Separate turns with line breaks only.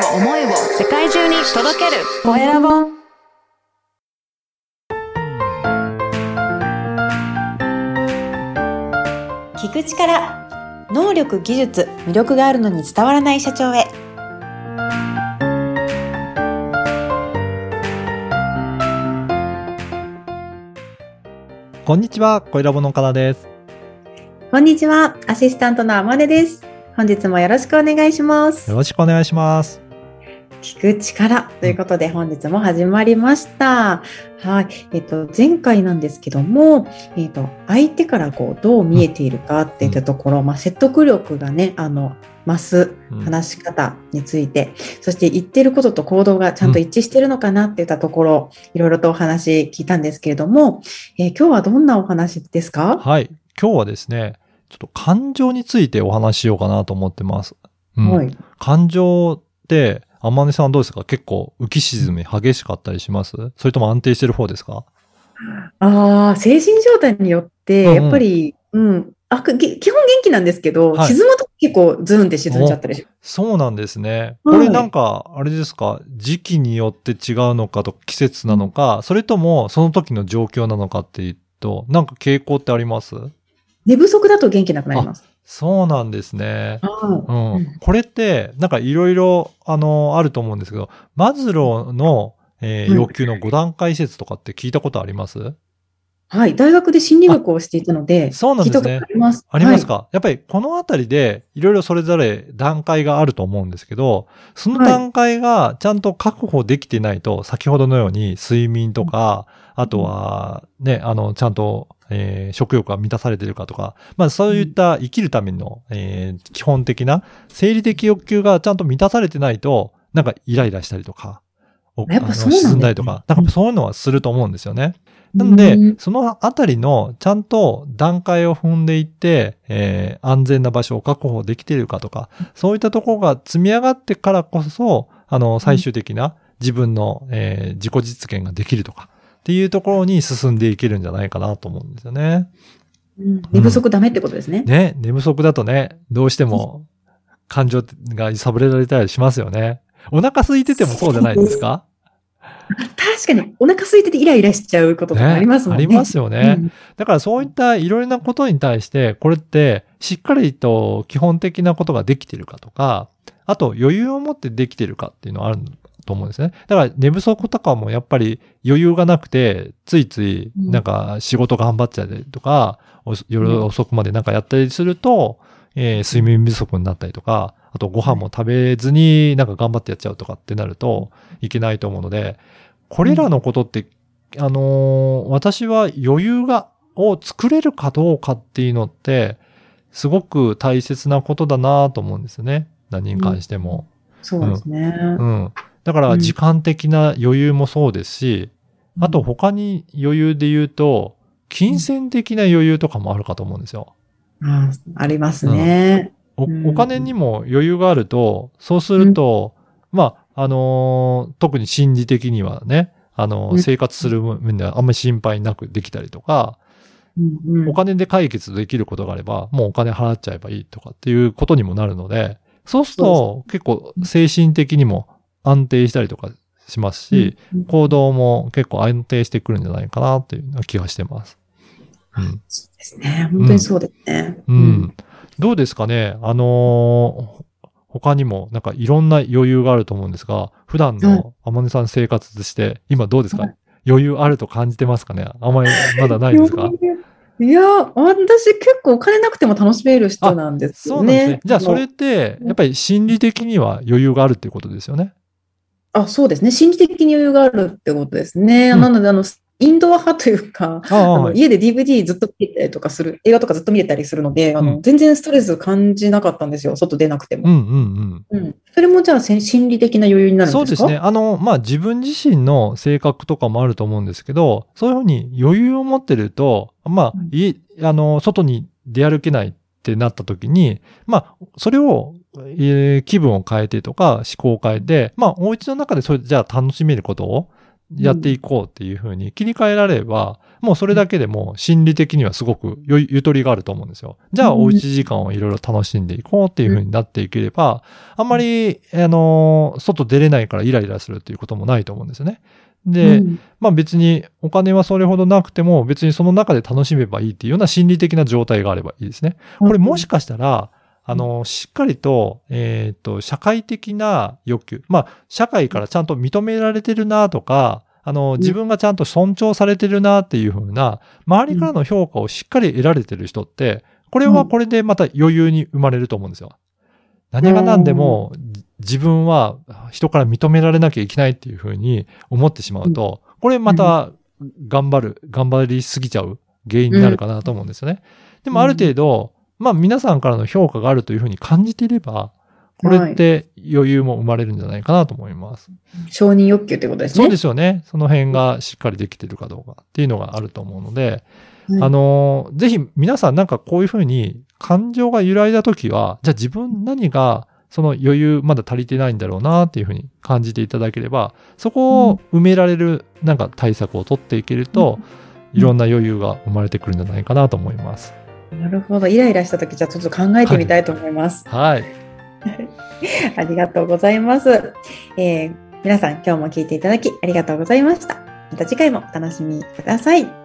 を思いを世界中に届ける。コエラボ
聞く力能力技術魅力があるのに伝わらない社長へ。
こんにちは、小ラボの岡田です。
こんにちはアシスタントのあまねです。本日もよろしくお願いします。
よろしくお願いします。
聞く力ということで本日も始まりました。はい。えっと、前回なんですけども、えっと、相手からこう、どう見えているかっていったところ、まあ、説得力がね、あの、増す
うん
話し方について、そして言ってることと行動がちゃんと一致してるのかなっていったところ、いろいろとお話聞いたんですけれども、えー今日はどんなお話ですか？
はい。今日はですね、ちょっと感情についてお話ししようかなと思ってます。うん
はい。
感情って、天音さんどうですか？結構浮き沈み激しかったりします？それとも安定してる方ですか？
ああ、精神状態によって、
うんうん。
やっぱり、うん、あくげ基本元気なんですけど、
はい。
沈むと結構ズンって沈んじゃったりし
そうなんですね。
はい。
これなんか、あれですか？時期によって違うのかと季節なのか、それともその時の状況なのかっていうと、なんか傾向ってあります？
寝不足だと元気なくなります。
そうなんですね。
は
うん
うん
これって、なんかいろいろ、あの、あると思うんですけど、マズローの、えー
はい
欲求の5段階説とかって聞いたことあります、
い。はい。大学で心理学をしていたので、
そうなんですね
聞いたことあります。
ありますか、やっぱりこのあたりで、いろいろそれぞれ段階があると思うんですけど、その段階がちゃんと確保できてないと、先ほどのように睡眠とか、あとは、ね、あの、ちゃんと、えー食欲が満たされてるかとか、まあそういった生きるための、えー基本的な生理的欲求がちゃんと満たされてないと、なんかイライラしたりとか、
やっぱそうなんね。
沈んだりとか、なんかそういうのはすると思うんですよね。なので
うん、
そのあたりのちゃんと段階を踏んでいって、えー安全な場所を確保できているかとか、そういったところが積み上がってからこそ、あの、最終的な自分の、えー自己実現ができるとか、っていうところに進んでいけるんじゃないかなと思うんですよね。
うん寝不足ダメってことですね。
ね、寝不足だとね、どうしても感情が揺さぶれられたりしますよね。お腹空いててもそうじゃないですか？
確かに、お腹空いててイライラしちゃうこととかありますもんね。
ありますよね。
うん
だからそういったいろいろなことに対して、これってしっかりと基本的なことができているかとか、あと余裕を持ってできているかっていうのはあると思うんですね。だから寝不足とかもやっぱり余裕がなくて、ついついなんか仕事頑張っちゃったりとか、お夜遅くまでなんかやったりすると、えー睡眠不足になったりとか、あとご飯も食べずになんか頑張ってやっちゃうとかってなるといけないと思うので、これらのことって、あのー私は余裕が、を作れるかどうかっていうのって、すごく大切なことだなと思うんですよね。何に関しても。
そうですね。
うん。だから時間的な余裕もそうですし、あと他に余裕で言うと、金銭的な余裕とかもあるかと思うんですよ。
あありますね。
お
うん
お金にも余裕があると、そうすると、まあ、あのー特に心理的にはね、あのー
うん
生活する面ではあんまり心配なくできたりとか、
うんうん
お金で解決できることがあれば、もうお金払っちゃえばいいとかっていうことにもなるので、そうすると結構精神的にも安定したりとかしますし、
うん
行動も結構安定してくるんじゃないかなっていう気がしてます。うん。
そうですね。本当にそうですね。
うん。どうですかね？あのー他にもなんかいろんな余裕があると思うんですが、普段の天音さん生活として、今どうですか、
はい
余裕あると感じてますかね？あんまりまだないですか？
いや、私結構お金なくても楽しめる人なんですよね。
そうなんですね。じゃあそれって、やっぱり心理的には余裕があるっていうことですよね？
あ、そうですね。心理的に余裕があるってことですね。
うん
なので、あの、インドア派というか、あの
はい。
家で DVD ずっと見てたりとかする、映画とかずっと見れたりするので、あの、
うん
全然ストレス感じなかったんですよ。外出なくても。
うんうん
うん。それもじゃあせ心理的な余裕に
う。
なんるんですか？
そうですね。。あの、まあ、自分自身の性格とかもあると思うんですけど、そういうふうに余裕を持ってると、まあ
うん、
いあの、外に出歩けないってなった時に、まあ、それを、えー気分を変えてとか、思考を変えて、まあ、お家の中でそれじゃあ楽しめることを、やっていこうっていうふうに切り替えられれば、もうそれだけでも心理的にはすごくゆゆとりがあると思うんですよ。じゃあ、おうち時間をいろいろ楽しんでいこうっていうふうになっていければ、あんまり、あの、外出れないからイライラするっていうこともないと思うんですよね。で、
うん
まあ別にお金はそれほどなくても別にその中で楽しめばいいっていうような心理的な状態があればいいですね。これもしかしたら、あの、しっかりと、えっ、と、社会的な欲求。まあ、社会からちゃんと認められてるなとか、あの、自分がちゃんと尊重されてるなっていうふうな、周りからの評価をしっかり得られてる人って、これはこれでまた余裕に生まれると思うんですよ。何が何でも、自分は人から認められなきゃいけないっていうふうに思ってしまうと、これまた頑張る、頑張りすぎちゃう原因になるかなと思うんですよね。でもある程度、まあ皆さんからの評価があるというふうに感じていれば、これって余裕も生まれるんじゃないかなと思います。
承認欲求ってことですね。
そうですよね。その辺がしっかりできてるかどうかっていうのがあると思うので、
はい
あの、ぜひ皆さんなんかこういうふうに感情が揺らいだときは、じゃあ自分何がその余裕まだ足りてないんだろうなっていうふうに感じていただければ、そこを埋められるなんか対策を取っていけると、いろんな余裕が生まれてくるんじゃないかなと思います。
なるほど。イライラしたとき、じゃあちょっと考えてみたいと思います。
はい。
ありがとうございます。えー皆さん、今日も聞いていただきありがとうございました。また次回もお楽しみください。